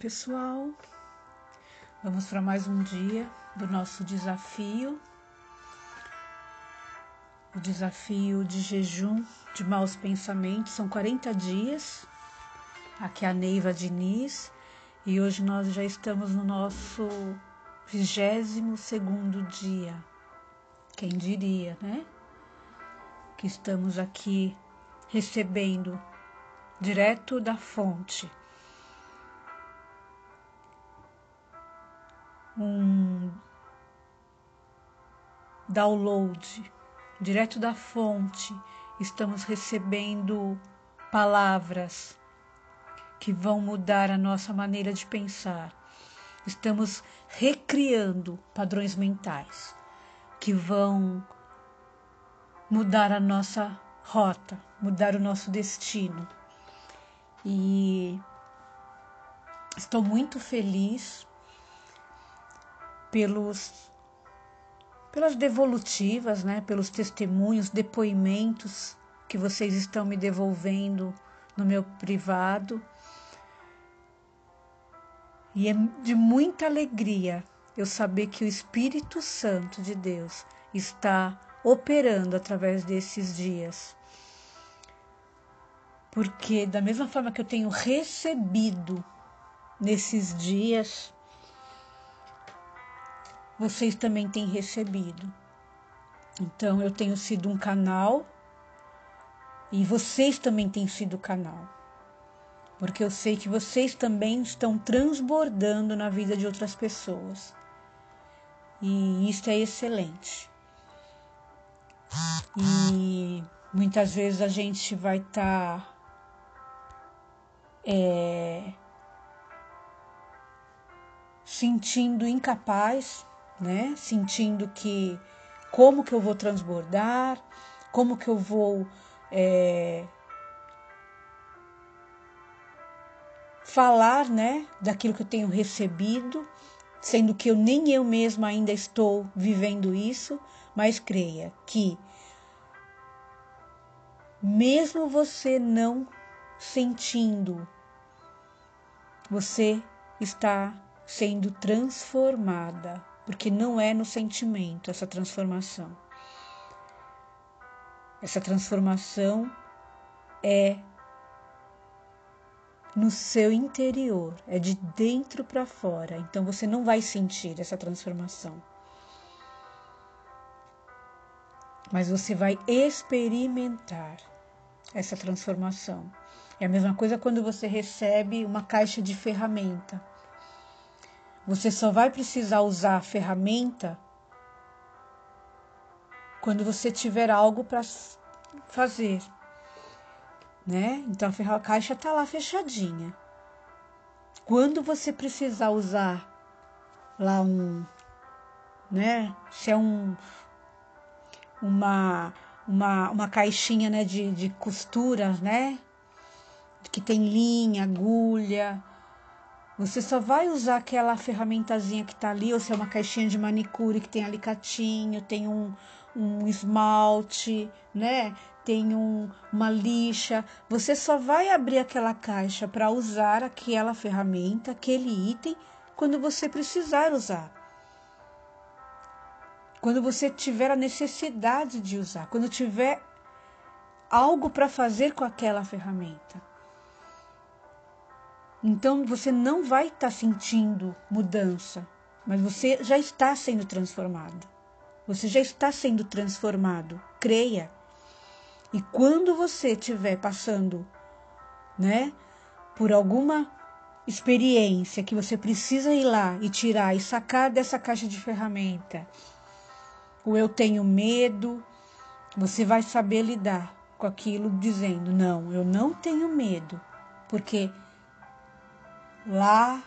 pessoal. Vamos para mais um dia do nosso desafio. O desafio de jejum de maus pensamentos. São 40 dias. Aqui é a Neiva Diniz. E hoje nós já estamos no nosso 22 segundo dia. Quem diria, né? Que estamos aqui recebendo direto da fonte um download direto da fonte, estamos recebendo palavras que vão mudar a nossa maneira de pensar. Estamos recriando padrões mentais que vão mudar a nossa rota, mudar o nosso destino. E estou muito feliz pelos pelas devolutivas, né, pelos testemunhos, depoimentos que vocês estão me devolvendo no meu privado. E é de muita alegria eu saber que o Espírito Santo de Deus está operando através desses dias. Porque, da mesma forma que eu tenho recebido nesses dias, vocês também têm recebido. Então, eu tenho sido um canal e vocês também têm sido canal. Porque eu sei que vocês também estão transbordando na vida de outras pessoas. E isso é excelente. E muitas vezes a gente vai estar tá, é, sentindo incapaz né? Sentindo que como que eu vou transbordar, como que eu vou é, falar, né? Daquilo que eu tenho recebido, sendo que eu nem eu mesma ainda estou vivendo isso, mas creia que mesmo você não sentindo, você está sendo transformada porque não é no sentimento essa transformação. Essa transformação é no seu interior, é de dentro para fora. Então você não vai sentir essa transformação. Mas você vai experimentar essa transformação. É a mesma coisa quando você recebe uma caixa de ferramenta. Você só vai precisar usar a ferramenta quando você tiver algo para fazer, né? Então a caixa está lá fechadinha. Quando você precisar usar lá um, né? Se é um uma uma, uma caixinha né, de, de costuras, né? Que tem linha, agulha, você só vai usar aquela ferramentazinha que está ali, ou se é uma caixinha de manicure que tem alicatinho, tem um, um esmalte, né? Tem um, uma lixa. Você só vai abrir aquela caixa para usar aquela ferramenta, aquele item, quando você precisar usar. Quando você tiver a necessidade de usar, quando tiver algo para fazer com aquela ferramenta. Então você não vai estar tá sentindo mudança, mas você já está sendo transformado. Você já está sendo transformado. Creia. E quando você estiver passando, né, por alguma experiência que você precisa ir lá e tirar e sacar dessa caixa de ferramenta, o eu tenho medo, você vai saber lidar com aquilo dizendo: "Não, eu não tenho medo", porque lá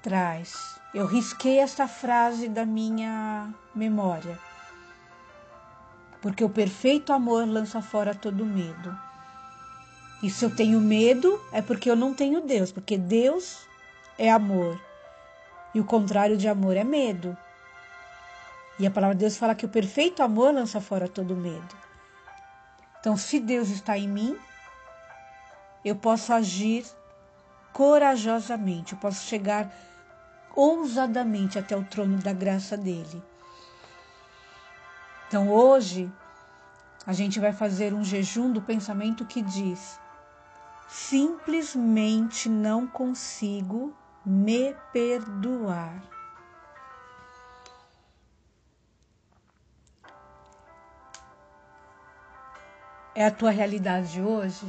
atrás. Eu risquei esta frase da minha memória. Porque o perfeito amor lança fora todo medo. E se eu tenho medo, é porque eu não tenho Deus, porque Deus é amor. E o contrário de amor é medo. E a palavra de Deus fala que o perfeito amor lança fora todo medo. Então, se Deus está em mim, eu posso agir corajosamente, eu posso chegar ousadamente até o trono da graça dele. Então hoje a gente vai fazer um jejum do pensamento que diz: simplesmente não consigo me perdoar. É a tua realidade de hoje?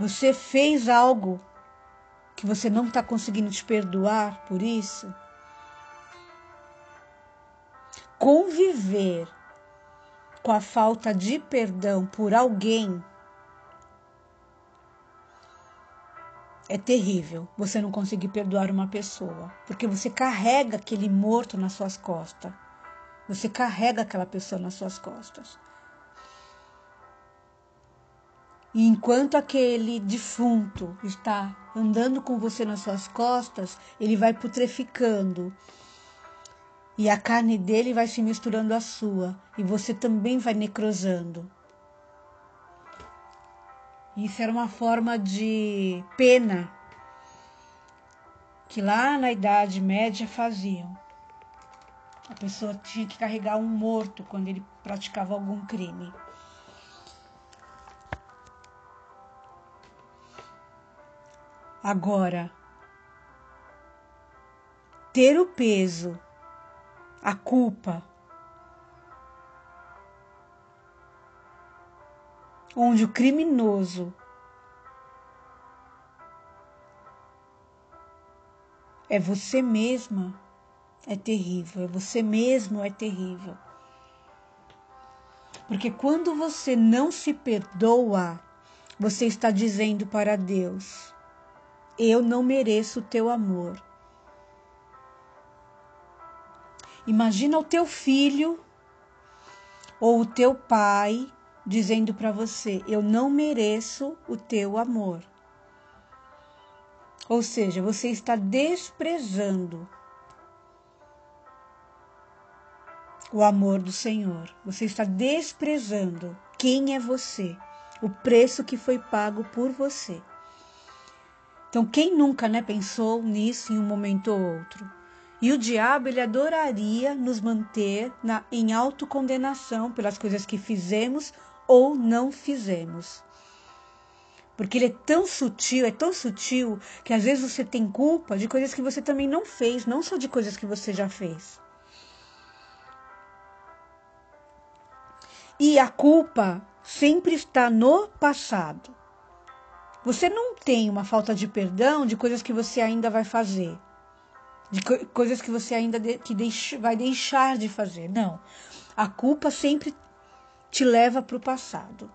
Você fez algo que você não está conseguindo te perdoar por isso? Conviver com a falta de perdão por alguém é terrível você não conseguir perdoar uma pessoa, porque você carrega aquele morto nas suas costas. Você carrega aquela pessoa nas suas costas. E enquanto aquele defunto está andando com você nas suas costas, ele vai putreficando. E a carne dele vai se misturando à sua, e você também vai necrosando. Isso era uma forma de pena que lá na Idade Média faziam. A pessoa tinha que carregar um morto quando ele praticava algum crime. Agora, ter o peso, a culpa, onde o criminoso é você mesma, é terrível, é você mesmo, é terrível. Porque quando você não se perdoa, você está dizendo para Deus: eu não mereço o teu amor. Imagina o teu filho ou o teu pai dizendo para você: Eu não mereço o teu amor. Ou seja, você está desprezando o amor do Senhor. Você está desprezando quem é você, o preço que foi pago por você. Então, quem nunca né, pensou nisso em um momento ou outro? E o diabo ele adoraria nos manter na, em autocondenação pelas coisas que fizemos ou não fizemos. Porque ele é tão sutil, é tão sutil, que às vezes você tem culpa de coisas que você também não fez, não só de coisas que você já fez. E a culpa sempre está no passado. Você não tem uma falta de perdão de coisas que você ainda vai fazer, de co coisas que você ainda de que deix vai deixar de fazer. Não. A culpa sempre te leva para o passado.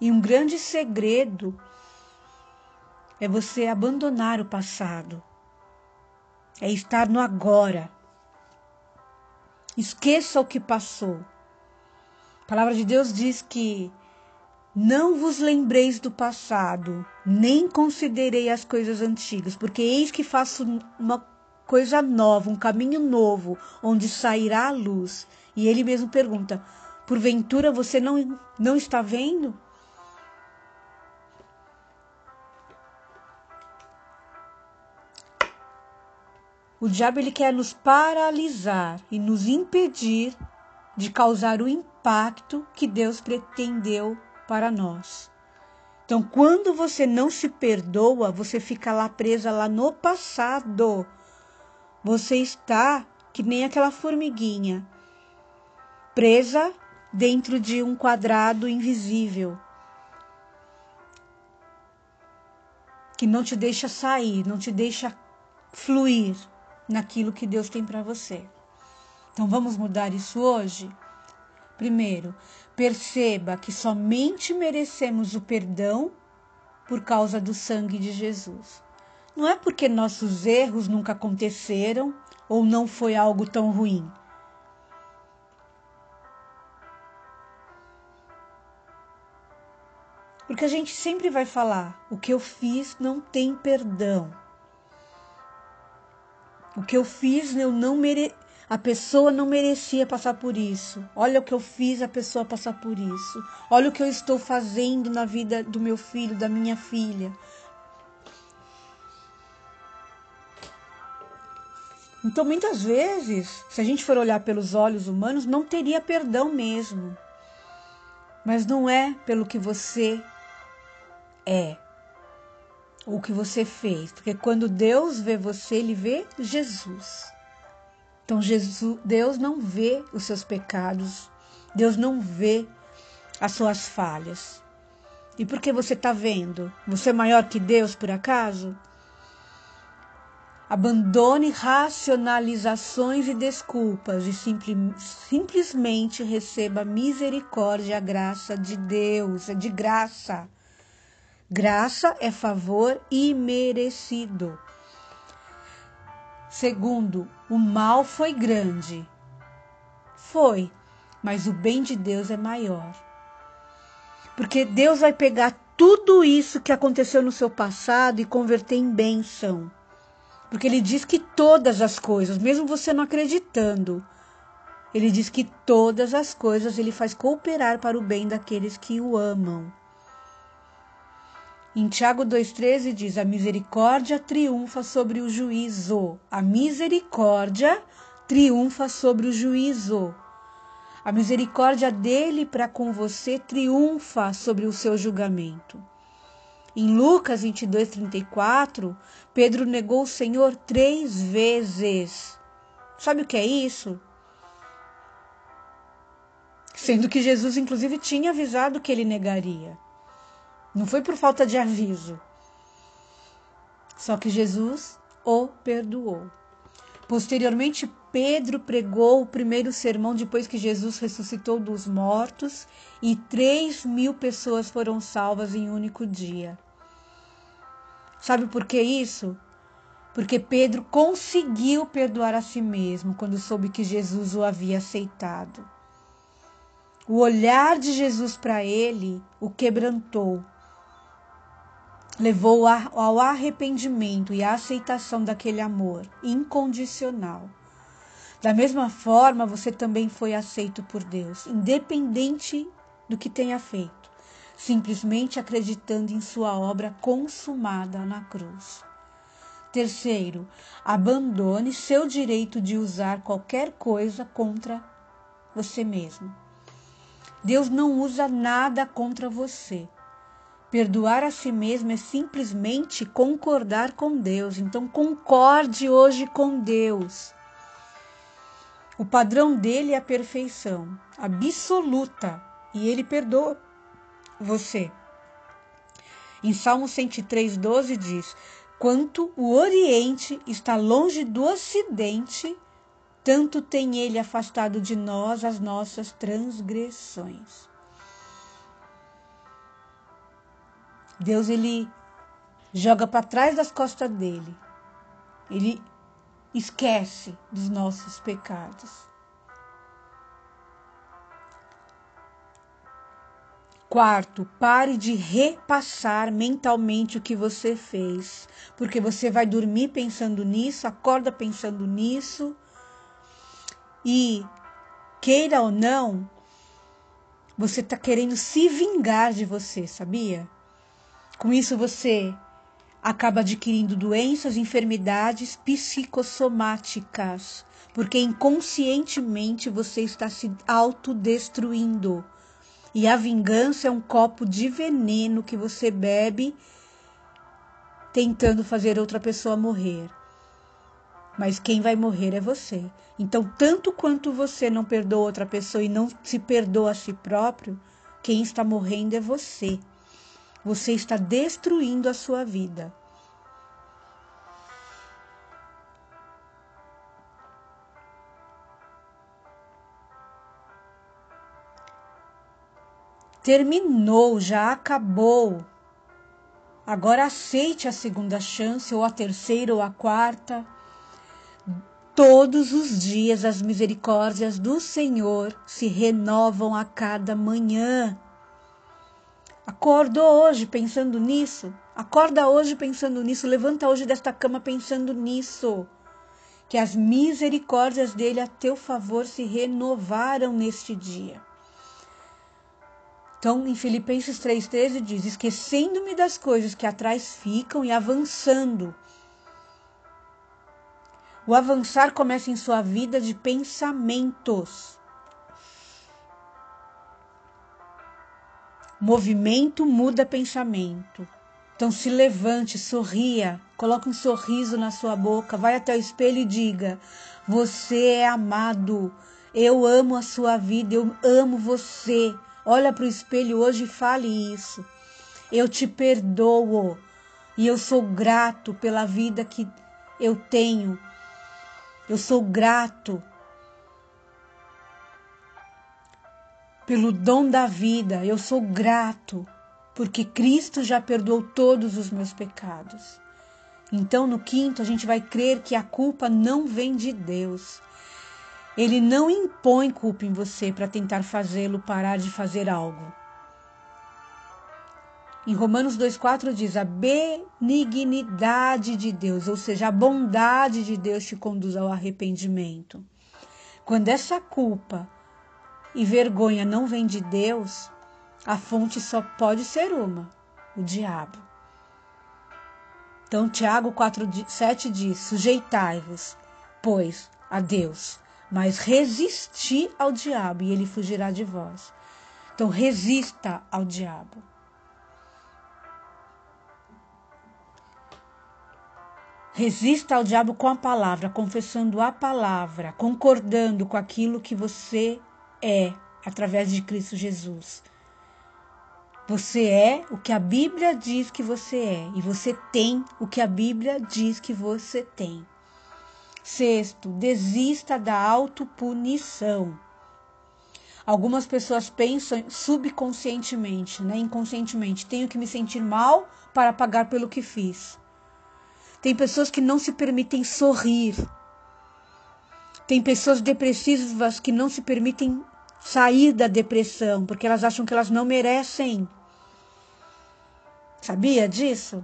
E um grande segredo é você abandonar o passado, é estar no agora. Esqueça o que passou. A palavra de Deus diz que não vos lembreis do passado, nem considerei as coisas antigas, porque eis que faço uma coisa nova, um caminho novo, onde sairá a luz. E ele mesmo pergunta: porventura você não, não está vendo? O diabo ele quer nos paralisar e nos impedir de causar o impacto que Deus pretendeu para nós. Então, quando você não se perdoa, você fica lá presa lá no passado. Você está que nem aquela formiguinha, presa dentro de um quadrado invisível, que não te deixa sair, não te deixa fluir naquilo que Deus tem para você. Então, vamos mudar isso hoje? Primeiro, perceba que somente merecemos o perdão por causa do sangue de Jesus. Não é porque nossos erros nunca aconteceram ou não foi algo tão ruim. Porque a gente sempre vai falar: o que eu fiz não tem perdão. O que eu fiz eu não mere... A pessoa não merecia passar por isso. Olha o que eu fiz a pessoa passar por isso. Olha o que eu estou fazendo na vida do meu filho, da minha filha. Então, muitas vezes, se a gente for olhar pelos olhos humanos, não teria perdão mesmo. Mas não é pelo que você é ou o que você fez, porque quando Deus vê você, ele vê Jesus. Então, Jesus, Deus não vê os seus pecados, Deus não vê as suas falhas. E por que você está vendo? Você é maior que Deus, por acaso? Abandone racionalizações e desculpas e simplesmente receba misericórdia a graça de Deus. É de graça. Graça é favor imerecido. Segundo, o mal foi grande. Foi, mas o bem de Deus é maior. Porque Deus vai pegar tudo isso que aconteceu no seu passado e converter em bênção. Porque ele diz que todas as coisas, mesmo você não acreditando, ele diz que todas as coisas ele faz cooperar para o bem daqueles que o amam. Em Tiago 2,13 diz: A misericórdia triunfa sobre o juízo. A misericórdia triunfa sobre o juízo. A misericórdia dele para com você triunfa sobre o seu julgamento. Em Lucas 22, 34, Pedro negou o Senhor três vezes. Sabe o que é isso? Sendo que Jesus, inclusive, tinha avisado que ele negaria. Não foi por falta de aviso. Só que Jesus o perdoou. Posteriormente, Pedro pregou o primeiro sermão depois que Jesus ressuscitou dos mortos e três mil pessoas foram salvas em um único dia. Sabe por que isso? Porque Pedro conseguiu perdoar a si mesmo quando soube que Jesus o havia aceitado. O olhar de Jesus para ele o quebrantou levou ao arrependimento e à aceitação daquele amor incondicional. Da mesma forma, você também foi aceito por Deus, independente do que tenha feito, simplesmente acreditando em sua obra consumada na cruz. Terceiro, abandone seu direito de usar qualquer coisa contra você mesmo. Deus não usa nada contra você. Perdoar a si mesmo é simplesmente concordar com Deus. Então, concorde hoje com Deus. O padrão dele é a perfeição absoluta e ele perdoa você. Em Salmo 103, 12 diz: Quanto o Oriente está longe do Ocidente, tanto tem ele afastado de nós as nossas transgressões. Deus ele joga para trás das costas dele. Ele esquece dos nossos pecados. Quarto, pare de repassar mentalmente o que você fez, porque você vai dormir pensando nisso, acorda pensando nisso, e queira ou não, você está querendo se vingar de você, sabia? Com isso, você acaba adquirindo doenças, enfermidades psicossomáticas, porque inconscientemente você está se autodestruindo. E a vingança é um copo de veneno que você bebe tentando fazer outra pessoa morrer. Mas quem vai morrer é você. Então, tanto quanto você não perdoa outra pessoa e não se perdoa a si próprio, quem está morrendo é você você está destruindo a sua vida. Terminou, já acabou. Agora aceite a segunda chance, ou a terceira, ou a quarta. Todos os dias as misericórdias do Senhor se renovam a cada manhã. Acordou hoje pensando nisso? Acorda hoje pensando nisso, levanta hoje desta cama pensando nisso. Que as misericórdias dele a teu favor se renovaram neste dia. Então, em Filipenses 3,13 diz: Esquecendo-me das coisas que atrás ficam e avançando O avançar começa em sua vida de pensamentos. Movimento muda pensamento. Então se levante, sorria, coloque um sorriso na sua boca, vai até o espelho e diga: Você é amado. Eu amo a sua vida, eu amo você. Olha para o espelho hoje e fale isso. Eu te perdoo e eu sou grato pela vida que eu tenho. Eu sou grato pelo dom da vida. Eu sou grato porque Cristo já perdoou todos os meus pecados. Então, no quinto, a gente vai crer que a culpa não vem de Deus. Ele não impõe culpa em você para tentar fazê-lo parar de fazer algo. Em Romanos 2,4 diz: a benignidade de Deus, ou seja, a bondade de Deus te conduz ao arrependimento. Quando essa culpa e vergonha não vem de Deus, a fonte só pode ser uma: o diabo. Então, Tiago 4,7 diz: Sujeitai-vos, pois, a Deus, mas resisti ao diabo e ele fugirá de vós. Então, resista ao diabo. Resista ao diabo com a palavra, confessando a palavra, concordando com aquilo que você é através de Cristo Jesus. Você é o que a Bíblia diz que você é e você tem o que a Bíblia diz que você tem. Sexto, desista da autopunição. Algumas pessoas pensam subconscientemente, né, inconscientemente, tenho que me sentir mal para pagar pelo que fiz. Tem pessoas que não se permitem sorrir. Tem pessoas depressivas que não se permitem sair da depressão, porque elas acham que elas não merecem. Sabia disso?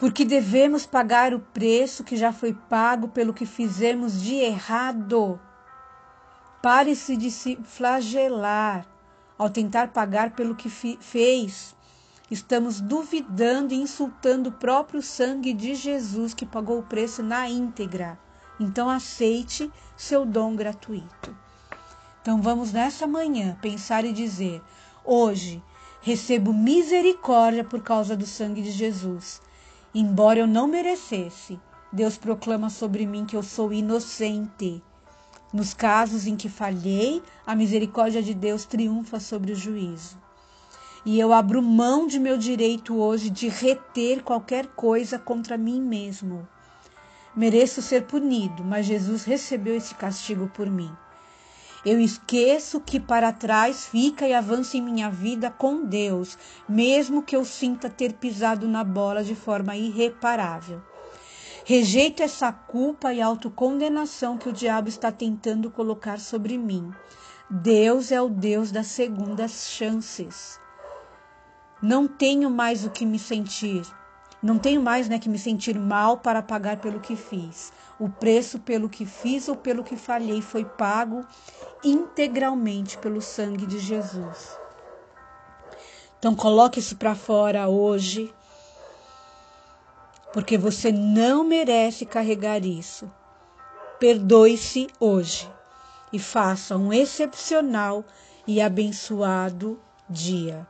Porque devemos pagar o preço que já foi pago pelo que fizemos de errado. Pare-se de se flagelar ao tentar pagar pelo que fez. Estamos duvidando e insultando o próprio sangue de Jesus que pagou o preço na íntegra. Então aceite seu dom gratuito. Então vamos nessa manhã pensar e dizer: hoje recebo misericórdia por causa do sangue de Jesus. Embora eu não merecesse, Deus proclama sobre mim que eu sou inocente. Nos casos em que falhei, a misericórdia de Deus triunfa sobre o juízo. E eu abro mão de meu direito hoje de reter qualquer coisa contra mim mesmo. Mereço ser punido, mas Jesus recebeu esse castigo por mim. Eu esqueço que para trás fica e avanço em minha vida com Deus, mesmo que eu sinta ter pisado na bola de forma irreparável. Rejeito essa culpa e autocondenação que o diabo está tentando colocar sobre mim. Deus é o Deus das segundas chances. Não tenho mais o que me sentir. Não tenho mais né, que me sentir mal para pagar pelo que fiz. O preço pelo que fiz ou pelo que falhei foi pago integralmente pelo sangue de Jesus. Então coloque isso para fora hoje, porque você não merece carregar isso. Perdoe-se hoje e faça um excepcional e abençoado dia.